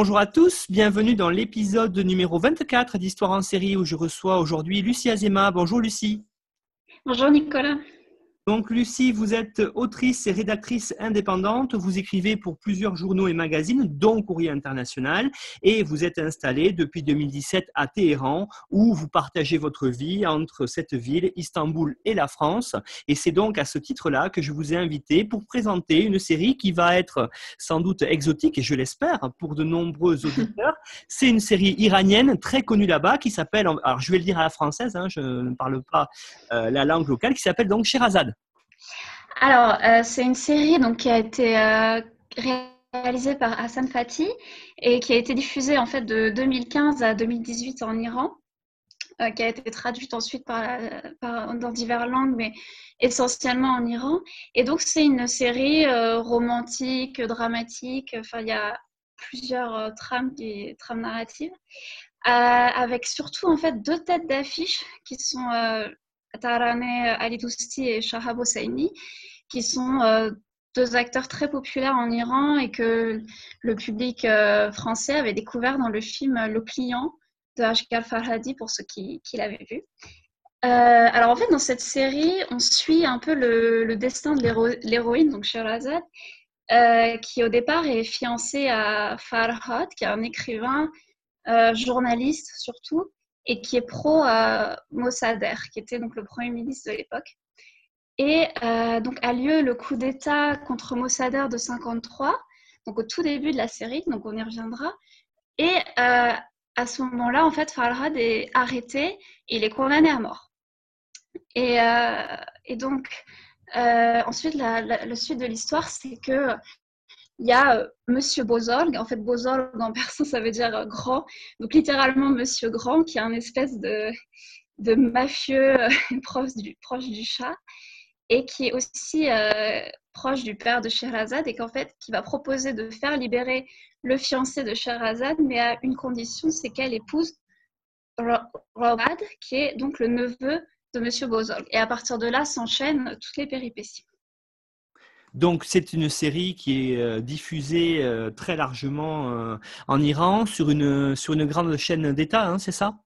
Bonjour à tous, bienvenue dans l'épisode numéro 24 d'Histoire en série où je reçois aujourd'hui Lucie Azema. Bonjour Lucie. Bonjour Nicolas. Donc Lucie, vous êtes autrice et rédactrice indépendante, vous écrivez pour plusieurs journaux et magazines, dont Courrier International, et vous êtes installée depuis 2017 à Téhéran, où vous partagez votre vie entre cette ville, Istanbul et la France. Et c'est donc à ce titre-là que je vous ai invité pour présenter une série qui va être sans doute exotique, et je l'espère, pour de nombreux auditeurs. C'est une série iranienne très connue là-bas qui s'appelle, alors je vais le dire à la française, hein, je ne parle pas euh, la langue locale, qui s'appelle donc Sherazade. Alors, euh, c'est une série donc, qui a été euh, réalisée par Hassan Fati et qui a été diffusée en fait de 2015 à 2018 en Iran, euh, qui a été traduite ensuite dans diverses langues, mais essentiellement en Iran. Et donc, c'est une série romantique, dramatique. Enfin, il y a plusieurs trames, qui, trames narratives, avec surtout en fait deux têtes d'affiche qui sont Tarane Ali Dousti et Shahab Hosseini, qui sont euh, deux acteurs très populaires en Iran et que le public euh, français avait découvert dans le film Le Client de Ashghar Farhadi pour ceux qui, l'avaient vu. Euh, alors en fait, dans cette série, on suit un peu le, destin de l'héroïne, donc Sherazade, qui au départ est fiancée à Farhad, qui est un écrivain, journaliste surtout, et qui est pro Mossadegh, qui était donc le premier ministre de l'époque. Et euh, donc a lieu le coup d'État contre Mossadegh de 53, donc au tout début de la série, donc on y reviendra. Et euh, à ce moment-là, en fait, Farhad est arrêté et il est condamné à mort. Et, euh, et donc, ensuite, la, la, suite de l'histoire, c'est que il y a euh, Monsieur Bozorg. En fait, Bozorg en persan, ça veut dire euh, grand. Donc, littéralement, Monsieur Grand, qui est un espèce de, de mafieux euh, proche, du, proche du chat et qui est aussi proche du père de Sherazade et qu'en fait, qui va proposer de faire libérer le fiancé de Sherazade, mais à une condition, c'est qu'elle épouse Rawad, qui est donc le neveu de Monsieur Bozorg. Et à partir de là, s'enchaînent toutes les péripéties. Donc c'est une série qui est euh, diffusée euh, très largement euh, en Iran sur une, sur une grande chaîne d'État, hein, c'est ça?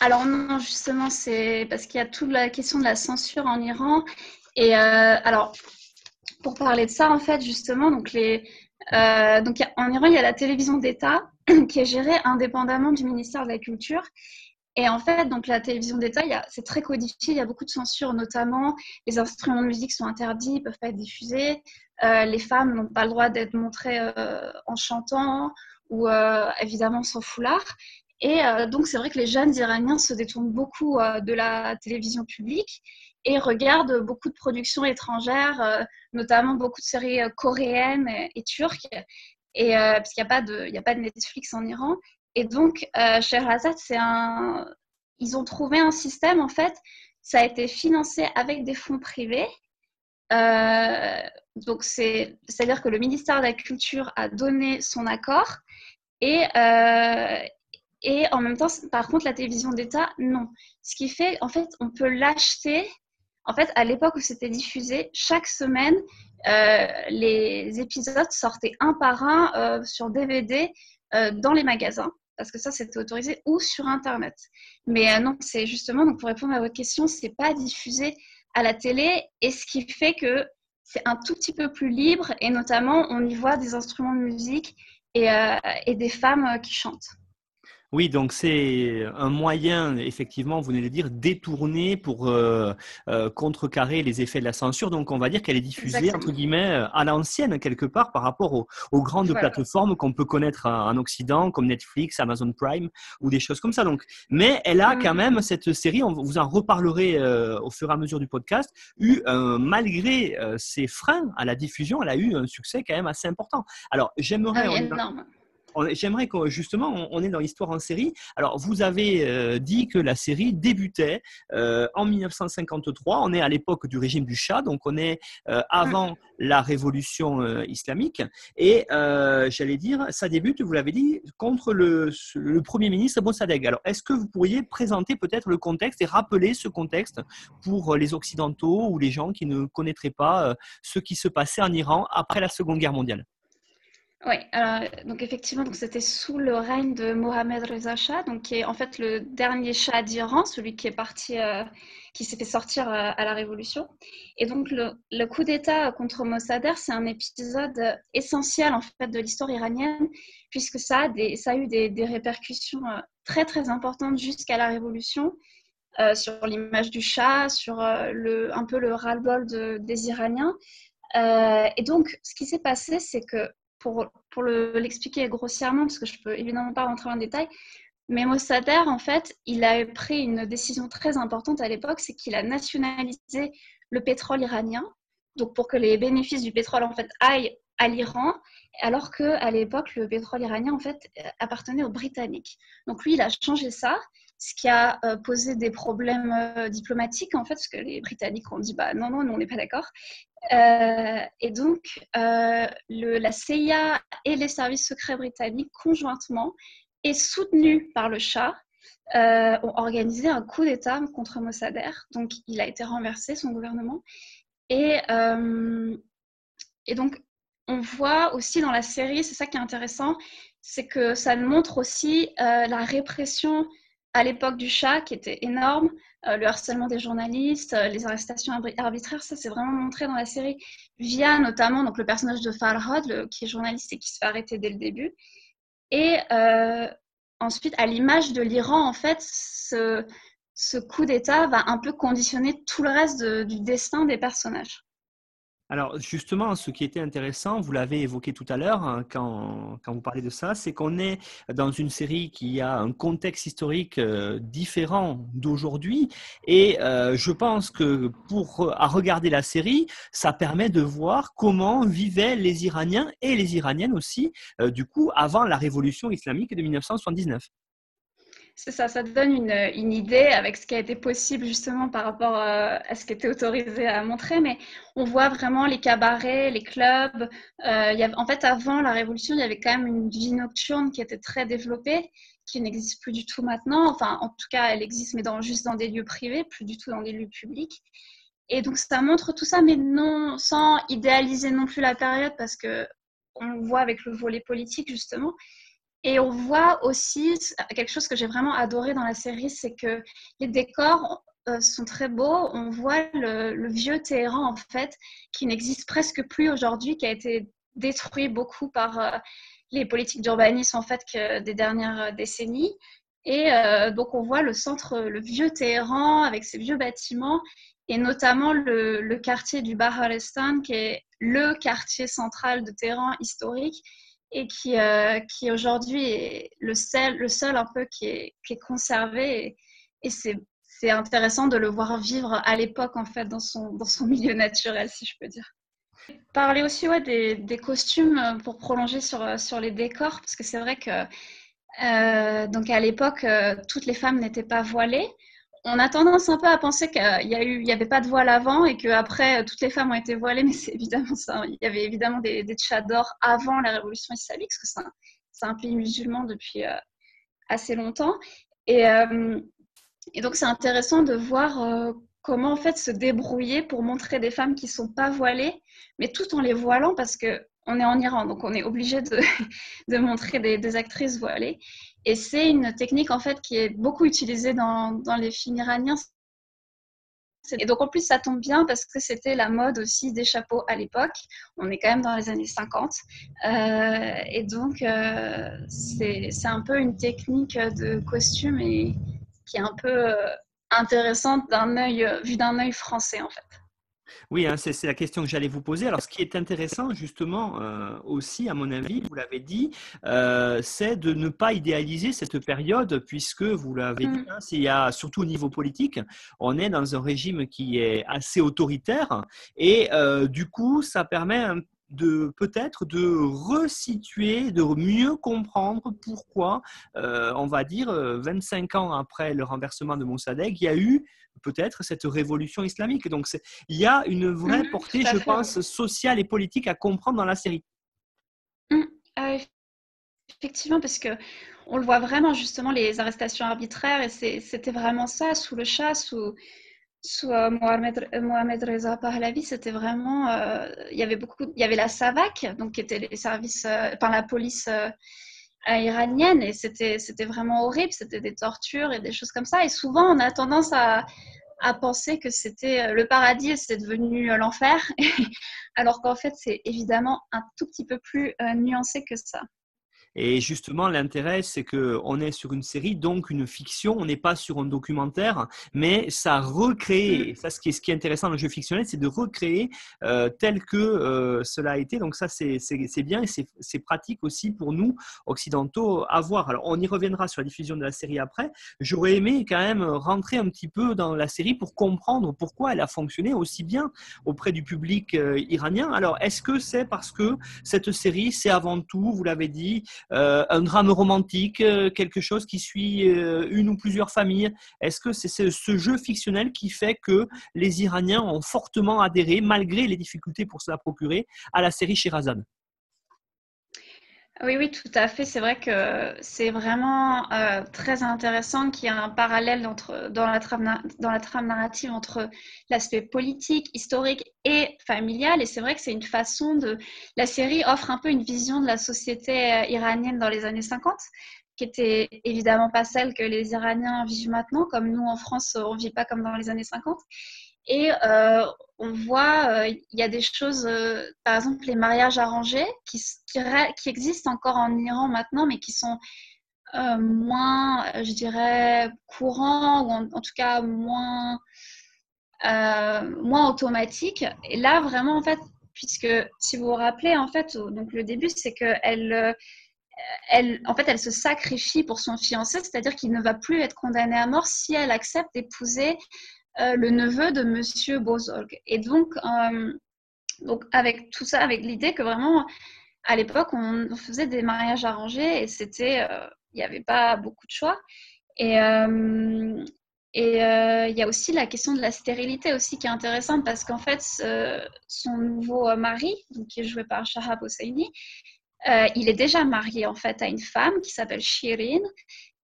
Alors non, justement, c'est parce qu'il y a toute la question de la censure en Iran. Et alors, pour parler de ça, en fait, justement, donc les, donc en Iran, il y a la télévision d'État qui est gérée indépendamment du ministère de la Culture. Et en fait, donc la télévision d'État, c'est très codifié, il y a beaucoup de censure, notamment les instruments de musique sont interdits, ils ne peuvent pas être diffusés, euh, les femmes n'ont pas le droit d'être montrées euh, en chantant ou euh, évidemment sans foulard. Et donc c'est vrai que les jeunes Iraniens se détournent beaucoup de la télévision publique et regardent beaucoup de productions étrangères, notamment beaucoup de séries coréennes et, turques, et, parce qu'il n'y a, pas de, a pas de Netflix en Iran. Et donc, euh, Sherazade, c'est un... ils ont trouvé un système, en fait, ça a été financé avec des fonds privés. Euh, donc, c'est-à-dire que le ministère de la Culture a donné son accord et, euh, et en même temps, par contre, la télévision d'État, non. Ce qui fait, en fait, on peut l'acheter. En fait, à l'époque où c'était diffusé, chaque semaine, euh, les épisodes sortaient un par un sur DVD dans les magasins parce que ça, c'était autorisé, ou sur Internet. Mais euh, non, c'est justement, pour répondre à votre question, c'est pas diffusé à la télé, et ce qui fait que c'est un tout petit peu plus libre, et notamment, on y voit des instruments de musique et, euh, des femmes euh, qui chantent. Oui, donc c'est un moyen, effectivement, vous venez de dire, détourné pour euh, euh, contrecarrer les effets de la censure. Donc on va dire qu'elle est diffusée, entre guillemets, euh, à l'ancienne, quelque part, par rapport aux, grandes plateformes qu'on peut connaître en, Occident, comme Netflix, Amazon Prime, ou des choses comme ça. Donc, mais elle a quand mm. même, cette série, on vous en reparlerez au fur et à mesure du podcast, eu, malgré ses freins à la diffusion, elle a eu un succès quand même assez important. Alors, j'aimerais... Ah J'aimerais que justement, on est dans l'histoire en série. Alors, vous avez euh, dit que la série débutait euh, en 1953. On est à l'époque du régime du Shah, donc on est euh, avant la révolution islamique. Et j'allais dire, ça débute, vous l'avez dit, contre le, le premier ministre Mossadegh. Alors, est-ce que vous pourriez présenter peut-être le contexte et rappeler ce contexte pour les Occidentaux ou les gens qui ne connaîtraient pas ce qui se passait en Iran après la Seconde Guerre mondiale? Oui, donc effectivement, donc c'était sous le règne de Mohamed Reza Shah, donc qui est en fait le dernier Shah d'Iran, celui qui est parti, euh, qui s'est fait sortir euh, à la Révolution. Et donc le, coup d'État contre Mossadegh, c'est un épisode essentiel en fait de l'histoire iranienne, puisque ça a, ça a eu des, répercussions euh, très très importantes jusqu'à la Révolution. sur l'image du Shah, sur le, un peu le ras-le-bol de, des Iraniens. et donc, ce qui s'est passé, c'est que pour, l'expliquer grossièrement, parce que je ne peux évidemment pas rentrer en détail, mais Mossadegh, en fait, il a pris une décision très importante à l'époque, c'est qu'il a nationalisé le pétrole iranien, donc pour que les bénéfices du pétrole en fait aillent à l'Iran, alors que à l'époque le pétrole iranien en fait appartenait aux Britanniques. Donc lui, il a changé ça, ce qui a euh, posé des problèmes euh, diplomatiques en fait, parce que les Britanniques ont dit bah non non, nous on n'est pas d'accord. Euh, et donc, la CIA et les services secrets britanniques, conjointement, et soutenus par le Shah, ont organisé un coup d'État contre Mossadegh. Donc, il a été renversé, son gouvernement. Et, et donc, on voit aussi dans la série, c'est ça qui est intéressant, c'est que ça montre aussi la répression à l'époque du Shah, qui était énorme, euh, le harcèlement des journalistes, euh, les arrestations arbitraires, ça c'est vraiment montré dans la série via notamment donc, le personnage de Farhad, qui est journaliste et qui se fait arrêter dès le début. Et euh, ensuite, à l'image de l'Iran, en fait, ce coup d'État va un peu conditionner tout le reste du destin des personnages. Alors justement, ce qui était intéressant, vous l'avez évoqué tout à l'heure hein, quand, vous parlez de ça, c'est qu'on est dans une série qui a un contexte historique euh, différent d'aujourd'hui. Et euh, je pense que pour regarder la série, ça permet de voir comment vivaient les Iraniens et les Iraniennes aussi, euh, du coup, avant la révolution islamique de 1979. C'est ça, ça donne une, idée avec ce qui a été possible justement par rapport euh, à ce qui était autorisé à montrer, mais on voit vraiment les cabarets, les clubs. Euh, en fait, avant la Révolution, il y avait quand même une vie nocturne qui était très développée, qui n'existe plus du tout maintenant. Enfin, en tout cas, elle existe, mais dans, juste dans des lieux privés, plus du tout dans des lieux publics. Et donc, ça montre tout ça, mais non, sans idéaliser non plus la période, parce que on le voit avec le volet politique, justement. Et on voit aussi quelque chose que j'ai vraiment adoré dans la série, c'est que les décors euh, sont très beaux. On voit le, vieux Téhéran, en fait, qui n'existe presque plus aujourd'hui, qui a été détruit beaucoup par euh, les politiques d'urbanisme, en fait, des dernières décennies. Et euh, donc, on voit le centre, le vieux Téhéran, avec ses vieux bâtiments, et notamment le, le quartier du Baharestan, qui est le quartier central de Téhéran historique, et qui, euh, qui aujourd'hui est le seul, le seul un peu qui est, qui est conservé. Et, c'est, c'est intéressant de le voir vivre à l'époque, en fait, dans son, dans son milieu naturel, si je peux dire. Parler aussi ouais, des, des costumes euh, pour prolonger sur, euh, sur les décors, parce que c'est vrai que donc à l'époque, toutes les femmes n'étaient pas voilées on a tendance un peu à penser qu'il y a eu, il y avait pas de voile avant et qu'après toutes les femmes ont été voilées, mais c'est évidemment ça. Il y avait évidemment des, des tchadors avant la révolution islamique, parce que c'est un, pays musulman depuis euh, assez longtemps. Et, euh, et donc c'est intéressant de voir euh, comment en fait se débrouiller pour montrer des femmes qui sont pas voilées, mais tout en les voilant parce que on est en Iran, donc on est obligé de, montrer des, actrices voilées. Et c'est une technique en fait qui est beaucoup utilisée dans, les films iraniens. Et donc en plus ça tombe bien parce que c'était la mode aussi des chapeaux à l'époque. On est quand même dans les années 50. Euh, et donc euh, c'est un peu une technique de costume et qui est un peu euh, intéressante d'un œil vu d'un œil français en fait. Oui, hein, c'est la question que j'allais vous poser. Alors, ce qui est intéressant, justement, euh, aussi, à mon avis, vous l'avez dit, euh, c'est de ne pas idéaliser cette période, puisque, vous l'avez dit, mm. hein, il y a, surtout au niveau politique, on est dans un régime qui est assez autoritaire, et euh, du coup, ça permet de peut-être de resituer, de mieux comprendre pourquoi, on va dire, 25 ans après le renversement de Mossadegh, il y a eu peut-être cette révolution islamique. Donc il y a une vraie mmh, portée, je pense, sociale et politique à comprendre dans la série. Mmh, euh, effectivement, parce que on le voit vraiment justement les arrestations arbitraires et c'était vraiment ça sous le chat, sous sous euh, Mohamed, Reza Pahlavi, c'était vraiment, euh, il y avait beaucoup, il y avait la SAVAK, donc qui était les services, par la police iranienne et c'était vraiment horrible c'était des tortures et des choses comme ça. Et souvent on a tendance à, à penser que c'était euh, le paradis et c'est devenu euh, l'enfer. Alors qu'en fait c'est évidemment un tout petit peu plus euh, nuancé que ça et justement, l'intérêt, c'est qu'on est sur une série, donc une fiction, on n'est pas sur un documentaire, mais ça recrée, mm. ça ce qui est, ce qui est intéressant dans le jeu fictionnel, c'est de recréer euh, tel que euh, cela a été. Donc ça, c'est bien et c'est pratique aussi pour nous, occidentaux, à voir. Alors, on y reviendra sur la diffusion de la série après. J'aurais aimé quand même rentrer un petit peu dans la série pour comprendre pourquoi elle a fonctionné aussi bien auprès du public euh, iranien. Alors, est-ce que c'est parce que cette série, c'est avant tout, vous l'avez dit, un drame romantique, euh, quelque chose qui suit euh, une ou plusieurs familles. Est-ce que c'est ce jeu fictionnel qui fait que les Iraniens ont fortement adhéré, malgré les difficultés pour se la procurer, à la série Shirazad oui, oui, tout à fait. C'est vrai que c'est vraiment euh, très intéressant qu'il y ait un parallèle dans, la trame, dans la trame narrative entre l'aspect politique, historique et familial. Et c'est vrai que c'est une façon de... La série offre un peu une vision de la société euh, iranienne dans les années 50 qui était évidemment pas celle que les Iraniens vivent maintenant, comme nous en France, on ne vit pas comme dans les années 50. Et euh, on voit, euh, il y a des choses, euh, par exemple les mariages arrangés, qui, existent encore en Iran maintenant, mais qui sont moins, je dirais, courants, ou en, tout cas moins, moins automatiques. Et là, vraiment, en fait, puisque si vous vous rappelez, en fait, donc le début, c'est qu'elle elle, en fait, elle se sacrifie pour son fiancé, c'est-à-dire qu'il ne va plus être condamné à mort si elle accepte d'épouser euh, le neveu de Monsieur Bozorg. Et donc, euh, donc avec tout ça, avec l'idée que vraiment, à l'époque, on, faisait des mariages arrangés et c'était, euh, il n'y avait pas beaucoup de choix. Et et il y a aussi la question de la stérilité aussi qui est intéressante parce qu'en fait, son nouveau mari, donc, qui est joué par Shahab Hosseini, il est déjà marié en fait à une femme qui s'appelle Shirin,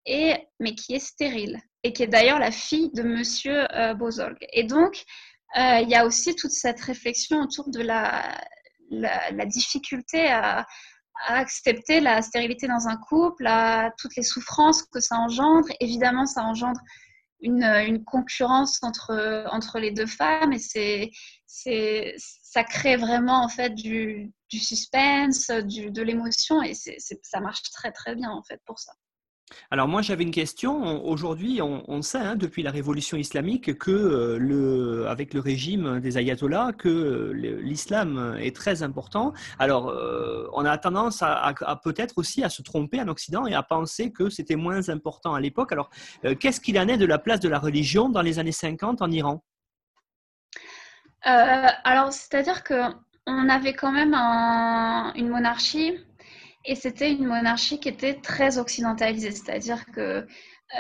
et, mais qui est stérile et qui est d'ailleurs la fille de Monsieur euh, Bozorg. Et donc, euh, il y a aussi toute cette réflexion autour de la, difficulté à, accepter la stérilité dans un couple, toutes les souffrances que ça engendre. Évidemment, ça engendre une, concurrence entre, entre les deux femmes et c'est, ça crée vraiment en fait du, suspense, de l'émotion et ça marche très très bien en fait pour ça. Alors moi j'avais une question. Aujourd'hui, on, sait hein, depuis la révolution islamique que euh, le, avec le régime des ayatollahs, que l'islam est très important. Alors euh, on a tendance à, peut-être aussi à se tromper en Occident et à penser que c'était moins important à l'époque. Alors euh, qu'est-ce qu'il en est de la place de la religion dans les années 50 en Iran? Alors c'est-à-dire que on avait quand même une monarchie et c'était une monarchie qui était très occidentalisée, c'est-à-dire que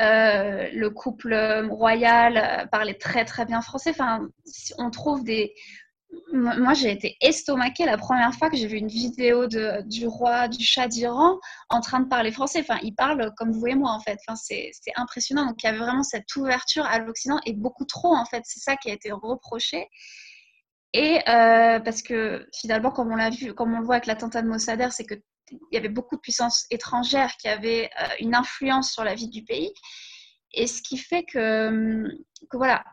euh, le couple royal euh, parlait très très bien français. Enfin, on trouve des. Moi, j'ai été estomaquée la première fois que j'ai vu une vidéo de, du roi du chat d'Iran en train de parler français. Enfin, il parle comme vous et moi, en fait. Enfin, c'est impressionnant. Donc, il y avait vraiment cette ouverture à l'Occident et beaucoup trop, en fait. C'est ça qui a été reproché. Et euh, parce que finalement, comme on l'a vu, comme on le voit avec l'attentat de Mossadegh, c'est que il y avait beaucoup de puissances étrangères qui avaient euh, une influence sur la vie du pays. Et ce qui fait que, hum, voilà,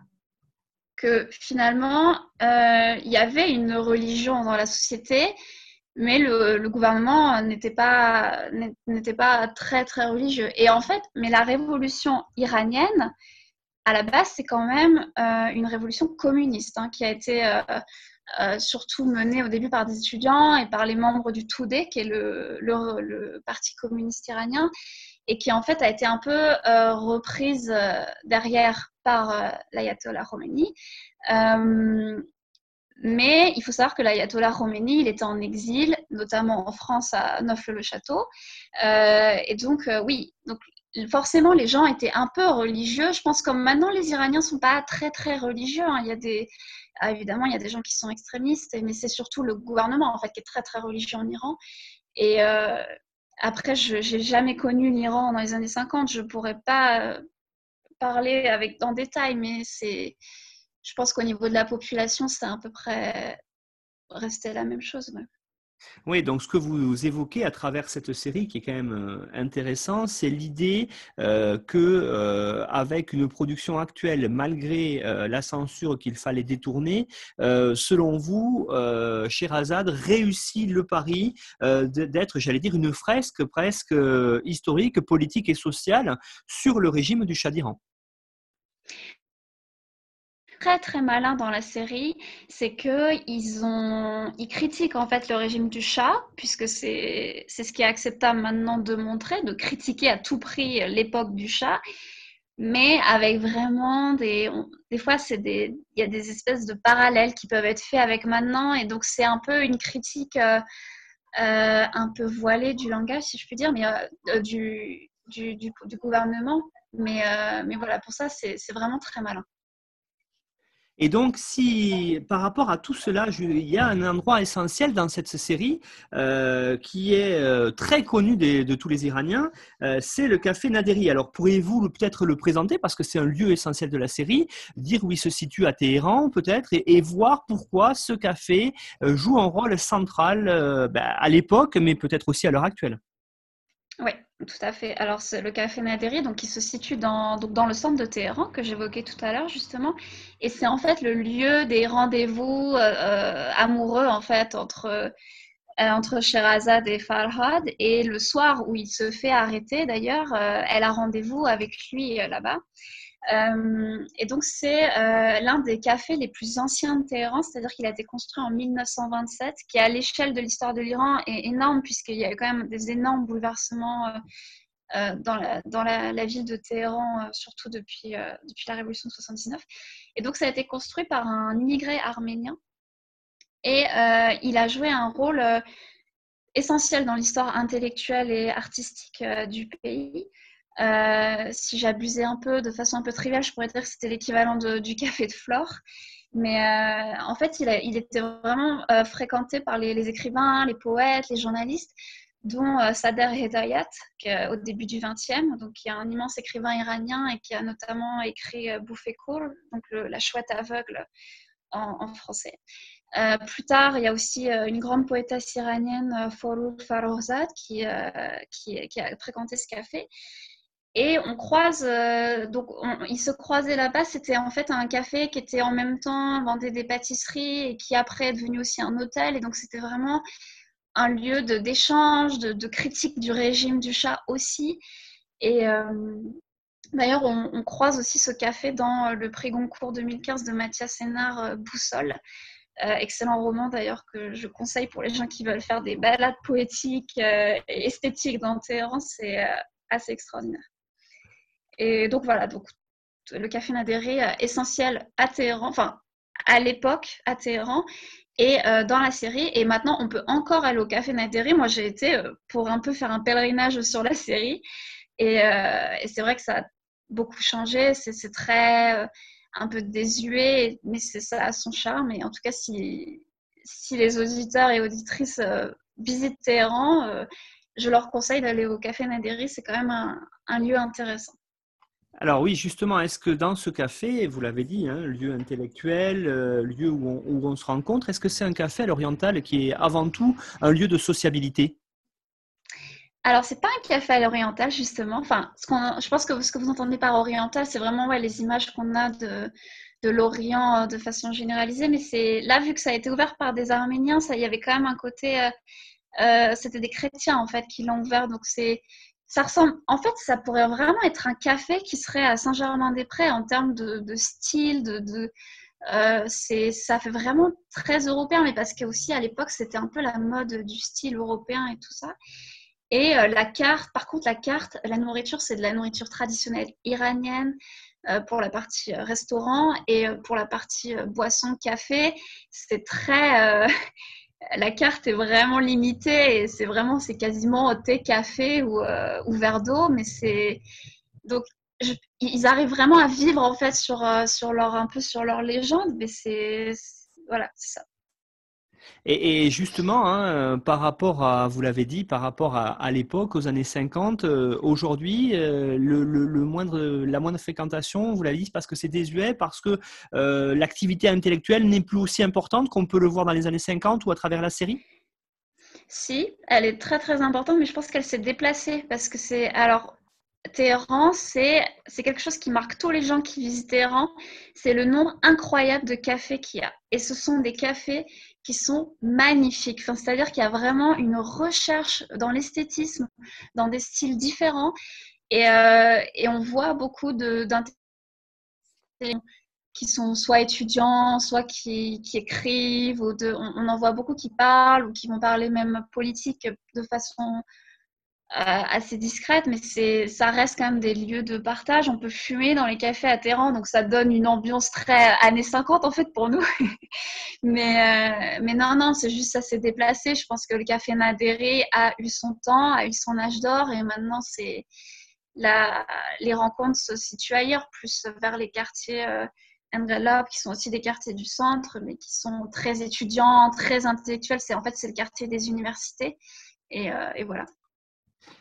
que finalement, il y avait une religion dans la société, mais le, gouvernement n'était pas, n'était pas très, très religieux. Et en fait, mais la révolution iranienne, à la base, c'est quand même une révolution communiste hein, qui a été euh, surtout menée au début par des étudiants et par les membres du Toudé, qui est le, parti communiste iranien, et qui en fait a été un peu euh, reprise euh, derrière par l'ayatollah Khomeini. mais il faut savoir que l'ayatollah Khomeini, il était en exil, notamment en France à Neuf-le-Château. et donc, oui, donc forcément, les gens étaient un peu religieux. Je pense que maintenant, les Iraniens ne sont pas très, très religieux. Hein. Il y a des, ah, évidemment, il y a des gens qui sont extrémistes, mais c'est surtout le gouvernement en fait qui est très très religieux en Iran. Et euh, après, je n'ai jamais connu l'Iran dans les années 50. Je ne pourrais pas euh, parler avec dans détail, mais c'est, je pense qu'au niveau de la population, c'est à peu près resté la même chose. Oui, donc ce que vous évoquez à travers cette série, qui est quand même euh, intéressant, c'est l'idée euh, que euh, avec une production actuelle, malgré la censure qu'il fallait détourner, selon vous, Sherazade réussit le pari d'être, j'allais dire, une fresque presque historique, politique et sociale sur le régime du Shah d'Iran très très malin dans la série, c'est que ils ont, ils critiquent en fait le régime du chat, puisque c'est c'est ce qui est acceptable maintenant de montrer, de critiquer à tout prix l'époque du chat, mais avec vraiment des, des fois c'est des, il y a des espèces de parallèles qui peuvent être faits avec maintenant, et donc c'est un peu une critique euh, euh, un peu voilée du langage, si je puis dire, mais euh, du, du, gouvernement. Mais, mais voilà, pour ça, c'est vraiment très malin. Et donc, si par rapport à tout cela, il y a un endroit essentiel dans cette série euh, qui est euh, très connu de tous les Iraniens, euh, c'est le café Naderi. Alors, pourriez-vous peut-être le présenter parce que c'est un lieu essentiel de la série, dire où il se situe à Téhéran peut-être et, voir pourquoi ce café joue un rôle central ben, à l'époque, mais peut-être aussi à l'heure actuelle? Oui, tout à fait. Alors, c'est le café Naderi, donc, qui se situe dans, donc, dans le centre de Téhéran, que j'évoquais tout à l'heure, justement. Et c'est en fait le lieu des rendez-vous euh, euh, amoureux, en fait, entre, euh, entre Sherazade et Farhad. Et le soir où il se fait arrêter, d'ailleurs, elle a rendez-vous avec lui là-bas. Euh, et donc, c'est euh, l'un des cafés les plus anciens de Téhéran, c'est-à-dire qu'il a été construit en 1927, qui à l'échelle de l'histoire de l'Iran est énorme, puisqu'il y a eu quand même des énormes bouleversements euh, dans, la, ville de Téhéran, surtout depuis, depuis la révolution de 79. Et donc, ça a été construit par un immigré arménien. Et il a joué un rôle essentiel dans l'histoire intellectuelle et artistique du pays. Euh, si j'abusais un peu de façon un peu triviale, je pourrais dire que c'était l'équivalent du café de Flore. Mais euh, en fait, il, était vraiment euh, fréquenté par les, écrivains, les poètes, les journalistes, dont Sader Hedayat, au début du XXe, donc qui est un immense écrivain iranien et qui a notamment écrit Bouffé donc La chouette aveugle en, français. plus tard, il y a aussi une grande poétesse iranienne, Forou Farozad, qui, a fréquenté ce café. Et on croise, euh, donc ils se croisaient là-bas. C'était en fait un café qui était en même temps vendait des pâtisseries et qui après est devenu aussi un hôtel. Et donc c'était vraiment un lieu d'échange, de, critique du régime du chat aussi. Et euh, d'ailleurs, on, croise aussi ce café dans le prix Goncourt 2015 de Mathias Sénard, euh, Boussole. excellent roman d'ailleurs que je conseille pour les gens qui veulent faire des balades poétiques et esthétiques dans Téhéran. C'est assez extraordinaire. Et donc voilà, donc le café Nadéré euh, essentiel à Téhéran, enfin à l'époque à Téhéran et euh, dans la série. Et maintenant, on peut encore aller au café Nadéré. Moi, j'ai été euh, pour un peu faire un pèlerinage sur la série. Et, c'est vrai que ça a beaucoup changé. C'est très un peu désuet, mais ça son charme. Et en tout cas, si, les auditeurs et auditrices visitent Téhéran, je leur conseille d'aller au Café Naderi. C'est quand même un lieu intéressant. Alors oui, justement, est-ce que dans ce café, vous l'avez dit, hein, lieu intellectuel, euh, lieu où on, se rencontre, est-ce que c'est un café à l'oriental qui est avant tout un lieu de sociabilité? Alors, c'est pas un café à l'oriental, justement. Enfin, je pense que ce que vous entendez par oriental, c'est vraiment les images qu'on a de, l'Orient euh, de façon généralisée. Mais c'est là, vu que ça a été ouvert par des Arméniens, ça, il y avait quand même un côté. Euh, c'était des chrétiens, en fait, qui l'ont ouvert. Donc, c'est. Ça ressemble, en fait, ça pourrait vraiment être un café qui serait à Saint-Germain-des-Prés en termes de, style, c'est, ça fait vraiment très européen, mais parce qu'aussi à l'époque c'était un peu la mode du style européen et tout ça. Et euh, la carte, par contre, la carte, la nourriture, c'est de la nourriture traditionnelle iranienne euh, pour la partie euh, restaurant et pour la partie boisson, café, c'est très. La carte est vraiment limitée et c'est vraiment, c'est quasiment thé, café ou, ou verre d'eau, mais c'est. Donc, ils arrivent vraiment à vivre en fait sur, sur leur, un peu sur leur légende, mais c'est. Voilà, c'est ça. Et, justement, hein, euh, par rapport à, vous l'avez dit, par rapport à, l'époque, aux années 50, euh, aujourd'hui, euh, le, moindre, la moindre fréquentation, vous l'avez dit, parce que c'est désuet, parce que l'activité intellectuelle n'est plus aussi importante qu'on peut le voir dans les années 50 ou à travers la série? Si, elle est très très importante, mais je pense qu'elle s'est déplacée parce que c'est. Alors, Téhéran, c'est quelque chose qui marque tous les gens qui visitent Téhéran. C'est le nombre incroyable de cafés qu'il y a. Et ce sont des cafés qui sont magnifiques. C'est-à-dire qu'il y a vraiment une recherche dans l'esthétisme, dans des styles différents. Et, euh, on voit beaucoup d'intellectuels qui sont soit étudiants, soit qui, écrivent, ou on, en voit beaucoup qui parlent ou qui vont parler même politique de façon assez discrète, mais ça reste quand même des lieux de partage. On peut fumer dans les cafés à Téhéran, donc ça donne une ambiance très années 50 en fait pour nous. mais, euh, mais non, non, c'est juste ça s'est déplacé. Je pense que le café Madéré a eu son temps, a eu son âge d'or, et maintenant c'est les rencontres se situent ailleurs, plus vers les quartiers. Euh, qui sont aussi des quartiers du centre, mais qui sont très étudiants, très intellectuels. C'est en fait c'est le quartier des universités, et, euh, et voilà.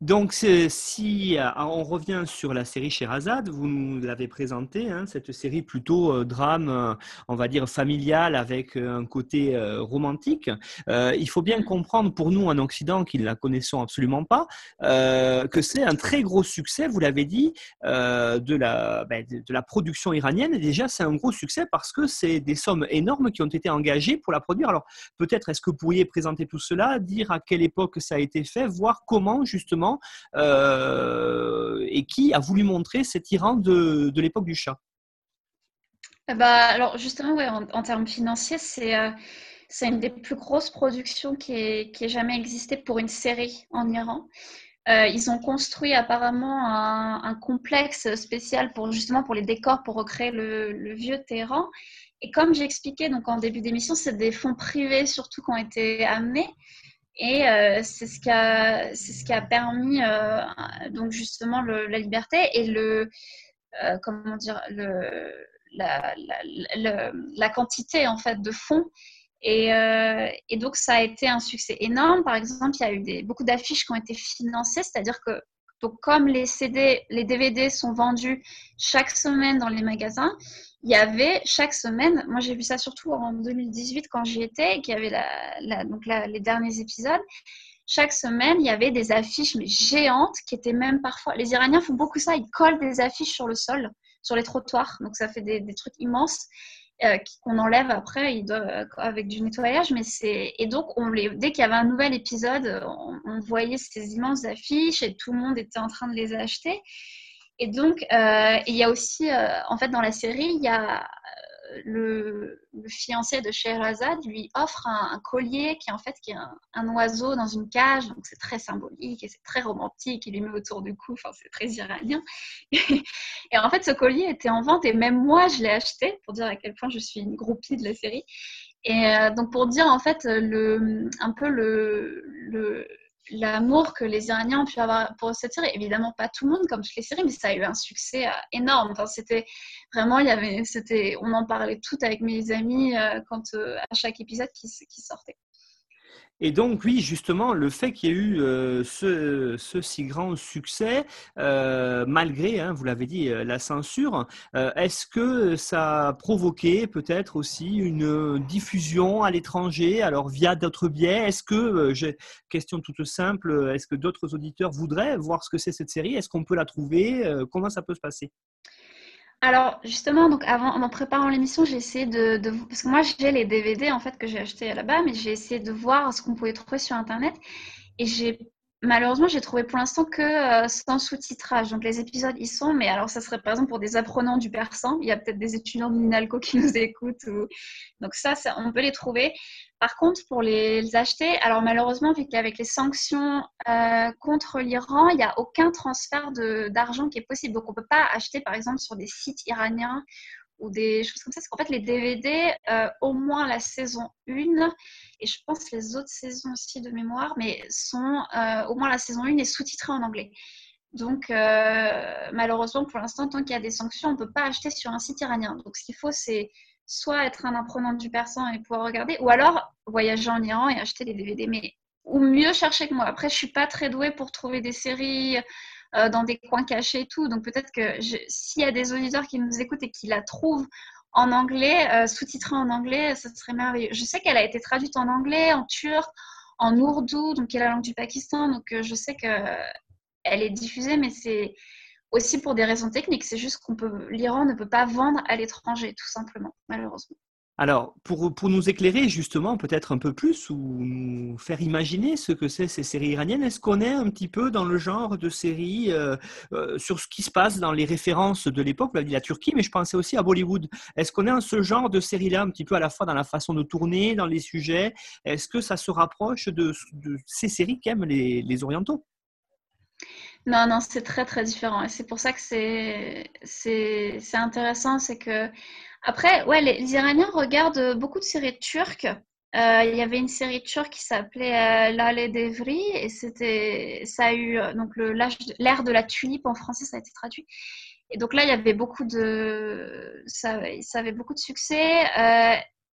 Donc, si euh, on revient sur la série Sherazade, vous nous l'avez présentée, hein, cette série plutôt euh, drame, euh, on va dire familial avec un côté romantique. il faut bien comprendre pour nous en Occident, qui ne la connaissons absolument pas, que c'est un très gros succès, vous l'avez dit, de, la, ben, de, la production iranienne. Et déjà, c'est un gros succès parce que c'est des sommes énormes qui ont été engagées pour la produire. Alors, peut-être est-ce que vous pourriez présenter tout cela, dire à quelle époque ça a été fait, voir comment justement euh, et qui a voulu montrer cet Iran de, l'époque du chat bah, Alors justement, ouais, en, termes financiers, c'est euh, c'est une des plus grosses productions qui ait, jamais existé pour une série en Iran. Euh, ils ont construit apparemment un, complexe spécial pour justement pour les décors pour recréer le, vieux Téhéran. Et comme j'ai expliqué donc en début d'émission, c'est des fonds privés surtout qui ont été amenés. Et euh, c'est ce, qui a, permis euh, donc justement la liberté et le, euh, comment dire, le, la, quantité en fait de fonds. Et, et, donc ça a été un succès énorme. Par exemple, il y a eu des, beaucoup d'affiches qui ont été financées, c'est-à-dire que donc, comme les CD, les DVD sont vendus chaque semaine dans les magasins, il y avait chaque semaine, moi j'ai vu ça surtout en 2018 quand j'y étais, qu'il y avait donc les derniers épisodes. Chaque semaine, il y avait des affiches géantes qui étaient même parfois. Les Iraniens font beaucoup ça, ils collent des affiches sur le sol, sur les trottoirs, donc ça fait des, trucs immenses. Euh, qu'on enlève après avec du nettoyage mais et donc on les dès qu'il y avait un nouvel épisode on, voyait ces immenses affiches et tout le monde était en train de les acheter et donc, euh, il y a aussi, euh, en fait, dans la série, il y a euh, le, fiancé de Sherazade lui offre un, collier qui est en fait qui est un, oiseau dans une cage, donc c'est très symbolique et c'est très romantique. Il lui met autour du cou, enfin c'est très iranien. et en fait, ce collier était en vente et même moi je l'ai acheté pour dire à quel point je suis une groupie de la série. Et donc pour dire en fait le, un peu le, le l'amour que les Iraniens ont pu avoir pour cette série. Évidemment, pas tout le monde comme toutes les séries, mais ça a eu un succès euh, énorme. Enfin, c'était vraiment, il y avait, c'était, on en parlait tout avec mes amis euh, quand euh, à chaque épisode qui, qui sortait. Et donc, oui, justement, le fait qu'il y ait eu euh, ce, si grand succès, euh, malgré, hein, vous l'avez dit, euh, la censure, est-ce que ça a provoqué peut-être aussi une diffusion à l'étranger, alors via d'autres biais? Est-ce que, question toute simple, est-ce que d'autres auditeurs voudraient voir ce que c'est cette série? Est-ce qu'on peut la trouver? Comment ça peut se passer? Alors justement, donc avant, en préparant l'émission, j'ai essayé de, parce que moi j'ai les DVD en fait que j'ai achetés là-bas, mais j'ai essayé de voir ce qu'on pouvait trouver sur internet et j'ai Malheureusement, j'ai trouvé pour l'instant que euh, sans sous-titrage. Donc les épisodes y sont, mais alors ça serait par exemple pour des apprenants du persan. Il y a peut-être des étudiants de l'INALCO qui nous écoutent. Donc ça, on peut les trouver. Par contre, pour les, acheter, alors malheureusement, vu qu'avec les sanctions euh, contre l'Iran, il n'y a aucun transfert d'argent qui est possible. Donc on ne peut pas acheter par exemple sur des sites iraniens ou des choses comme ça. Parce qu'en fait, les DVD, euh, au moins la saison 1, et je pense les autres saisons aussi de mémoire, mais sont euh, au moins la saison 1 est sous-titrée en anglais. Donc, euh, malheureusement, pour l'instant, tant qu'il y a des sanctions, on ne peut pas acheter sur un site iranien. Donc, ce qu'il faut, c'est soit être un apprenant du persan et pouvoir regarder, ou alors voyager en Iran et acheter les DVD. Mais ou mieux chercher que moi. Après, je suis pas très douée pour trouver des séries euh, dans des coins cachés et tout. Donc peut-être que s'il y a des auditeurs qui nous écoutent et qui la trouvent en anglais, euh, sous-titrée en anglais, ça serait merveilleux. Je sais qu'elle a été traduite en anglais, en turc, en ourdou, donc qui est la langue du Pakistan. Donc euh, je sais qu'elle est diffusée, mais c'est aussi pour des raisons techniques. C'est juste qu'on peut, l'Iran ne peut pas vendre à l'étranger, tout simplement, malheureusement. Alors, pour, pour, nous éclairer justement peut-être un peu plus ou nous faire imaginer ce que c'est ces séries iraniennes, est-ce qu'on est un petit peu dans le genre de séries euh, euh, sur ce qui se passe dans les références de l'époque, dit la Turquie, mais je pensais aussi à Bollywood. Est-ce qu'on est dans ce genre de séries-là, un petit peu à la fois dans la façon de tourner, dans les sujets? Est-ce que ça se rapproche de, ces séries qu'aiment les, les Orientaux? Non, non, c'est très très différent. Et c'est pour ça que c'est intéressant, c'est que après, ouais, les, Iraniens regardent beaucoup de séries turques. Euh, il y avait une série turque qui s'appelait euh, L'Allée d'Evry et c'était, ça a eu euh, donc l'ère de la tulipe en français, ça a été traduit. Et donc là, il y avait beaucoup de, ça, ça avait beaucoup de succès.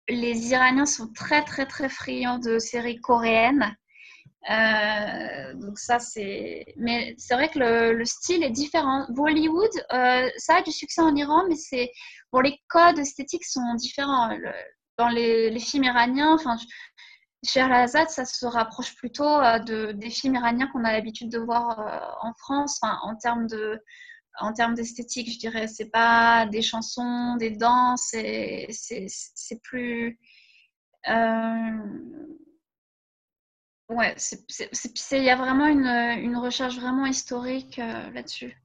les Iraniens sont très très très friands de séries coréennes. Euh, donc ça c'est, mais c'est vrai que le, style est différent. Bollywood, euh, ça a du succès en Iran, mais c'est bon les codes esthétiques sont différents. dans les, films iraniens, enfin Sherazade, ça se rapproche plutôt euh, de, des films iraniens qu'on a l'habitude de voir en France, en termes de en termes d'esthétique, je dirais, c'est pas des chansons, des danses, c'est plus Ouais, il y a vraiment une, recherche vraiment historique euh, là-dessus.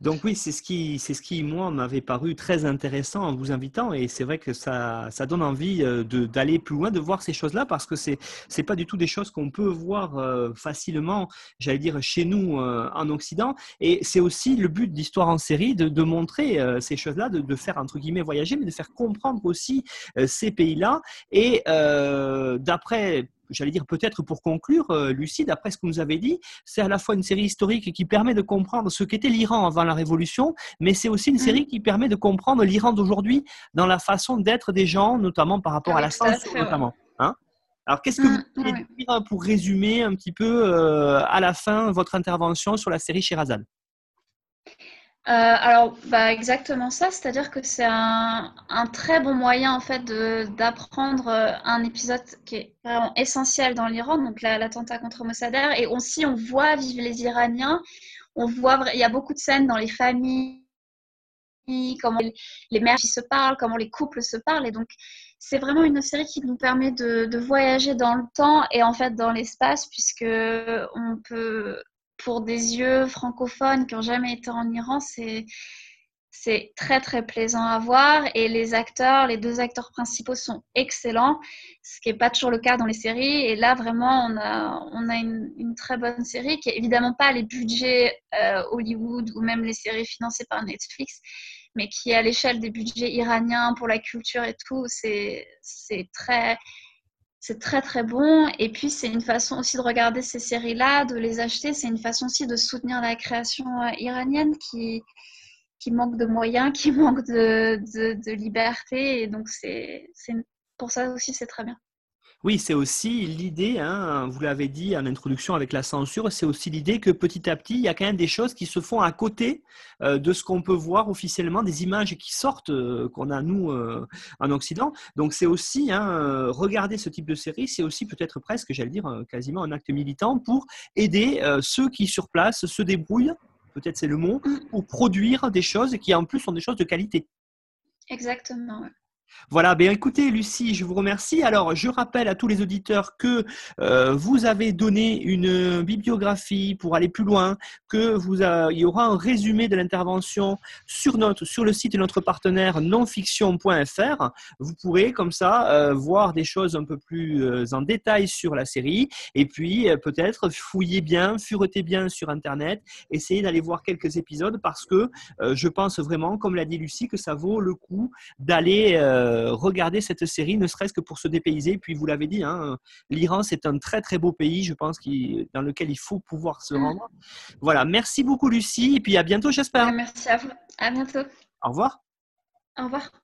Donc oui, c'est ce qui, ce qui moi m'avait paru très intéressant en vous invitant et c'est vrai que ça, ça donne envie euh, d'aller plus loin, de voir ces choses-là parce que c'est, c'est pas du tout des choses qu'on peut voir euh, facilement, j'allais dire chez nous en Occident et c'est aussi le but d'Histoire en série de, de montrer ces choses-là, de, de, faire entre guillemets voyager, mais de faire comprendre aussi ces pays-là et d'après j'allais dire peut-être pour conclure, euh, Lucie, d'après ce que vous avez dit, c'est à la fois une série historique qui permet de comprendre ce qu'était l'Iran avant la Révolution, mais c'est aussi une série mm. qui permet de comprendre l'Iran d'aujourd'hui dans la façon d'être des gens, notamment par rapport à la censure, notamment. Hein Alors, qu'est-ce que mm, vous pouvez dire pour résumer un petit peu euh, à la fin votre intervention sur la série Sherazade? Euh, alors, bah, exactement ça, c'est-à-dire que c'est un, très bon moyen en fait d'apprendre euh, un épisode qui est vraiment essentiel dans l'Iran, donc l'attentat contre Mossadegh, et aussi on voit vivre les Iraniens, on voit, il y a beaucoup de scènes dans les familles, comment les, mères qui se parlent, comment les couples se parlent, et donc c'est vraiment une série qui nous permet de, de voyager dans le temps et en fait dans l'espace, puisque on peut pour des yeux francophones qui n'ont jamais été en Iran, c'est c'est très très plaisant à voir et les acteurs, les deux acteurs principaux sont excellents, ce qui n'est pas toujours le cas dans les séries. Et là vraiment, on a, on a une, très bonne série qui est évidemment pas les budgets euh, Hollywood ou même les séries financées par Netflix, mais qui est à l'échelle des budgets iraniens pour la culture et tout. C'est très c'est très très bon. Et puis c'est une façon aussi de regarder ces séries-là, de les acheter. C'est une façon aussi de soutenir la création euh, iranienne qui, manque de moyens, qui manque de, de, liberté. Et donc c'est pour ça aussi c'est très bien. Oui, c'est aussi l'idée, hein, vous l'avez dit en introduction avec la censure, c'est aussi l'idée que petit à petit, il y a quand même des choses qui se font à côté euh, de ce qu'on peut voir officiellement, des images qui sortent, euh, qu'on a nous euh, en Occident. Donc c'est aussi, hein, regarder ce type de série, c'est aussi peut-être presque, j'allais dire, quasiment un acte militant pour aider ceux qui sur place se débrouillent, peut-être c'est le mot, Mm. pour produire des choses qui en plus sont des choses de qualité. Exactement. Voilà, bien écoutez Lucie, je vous remercie. Alors, je rappelle à tous les auditeurs que euh, vous avez donné une bibliographie pour aller plus loin, que vous il y aura un résumé de l'intervention sur notre sur le site de notre partenaire nonfiction.fr. Vous pourrez comme ça euh, voir des choses un peu plus euh, en détail sur la série et puis peut-être fouiller bien, fureter bien sur internet, essayer d'aller voir quelques épisodes parce que je pense vraiment, comme l'a dit Lucie, que ça vaut le coup d'aller euh, regarder cette série, ne serait-ce que pour se dépayser. Puis vous l'avez dit, hein, l'Iran c'est un très très beau pays, je pense, qui, dans lequel il faut pouvoir se Mm. rendre. Voilà, merci beaucoup Lucie, et puis à bientôt j'espère. Merci à vous. À bientôt. Au revoir. Au revoir.